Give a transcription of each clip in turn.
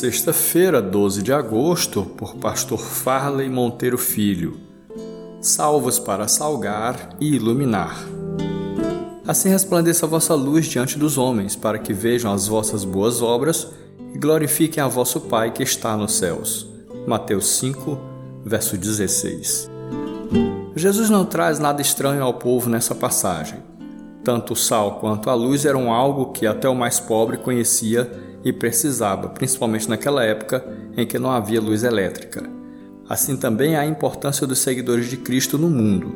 Sexta-feira, 12 de agosto, por Pastor Farley Monteiro Filho. Salvos para salgar e iluminar. Assim resplandeça a vossa luz diante dos homens, para que vejam as vossas boas obras e glorifiquem a vosso Pai que está nos céus. Mateus 5, verso 16. Jesus não traz nada estranho ao povo nessa passagem. Tanto o sal quanto a luz eram algo que até o mais pobre conhecia e precisava, principalmente naquela época em que não havia luz elétrica. Assim também há a importância dos seguidores de Cristo no mundo.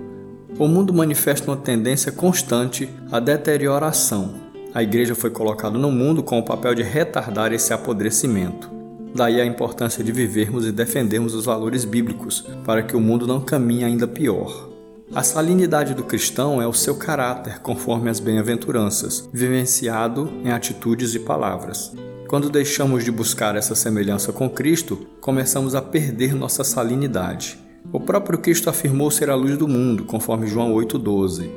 O mundo manifesta uma tendência constante à deterioração. A igreja foi colocada no mundo com o papel de retardar esse apodrecimento. Daí a importância de vivermos e defendermos os valores bíblicos, para que o mundo não caminhe ainda pior. A salinidade do cristão é o seu caráter, conforme as bem-aventuranças, vivenciado em atitudes e palavras. Quando deixamos de buscar essa semelhança com Cristo, começamos a perder nossa salinidade. O próprio Cristo afirmou ser a luz do mundo, conforme João 8,12.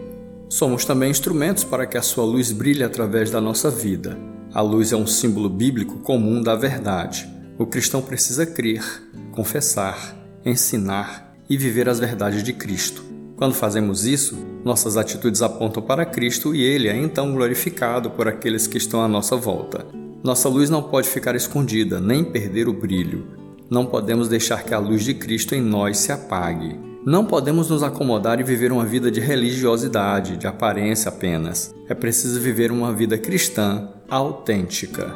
Somos também instrumentos para que a sua luz brilhe através da nossa vida. A luz é um símbolo bíblico comum da verdade. O cristão precisa crer, confessar, ensinar e viver as verdades de Cristo. Quando fazemos isso, nossas atitudes apontam para Cristo e Ele é então glorificado por aqueles que estão à nossa volta. Nossa luz não pode ficar escondida, nem perder o brilho. Não podemos deixar que a luz de Cristo em nós se apague. Não podemos nos acomodar e viver uma vida de religiosidade, de aparência apenas. É preciso viver uma vida cristã autêntica.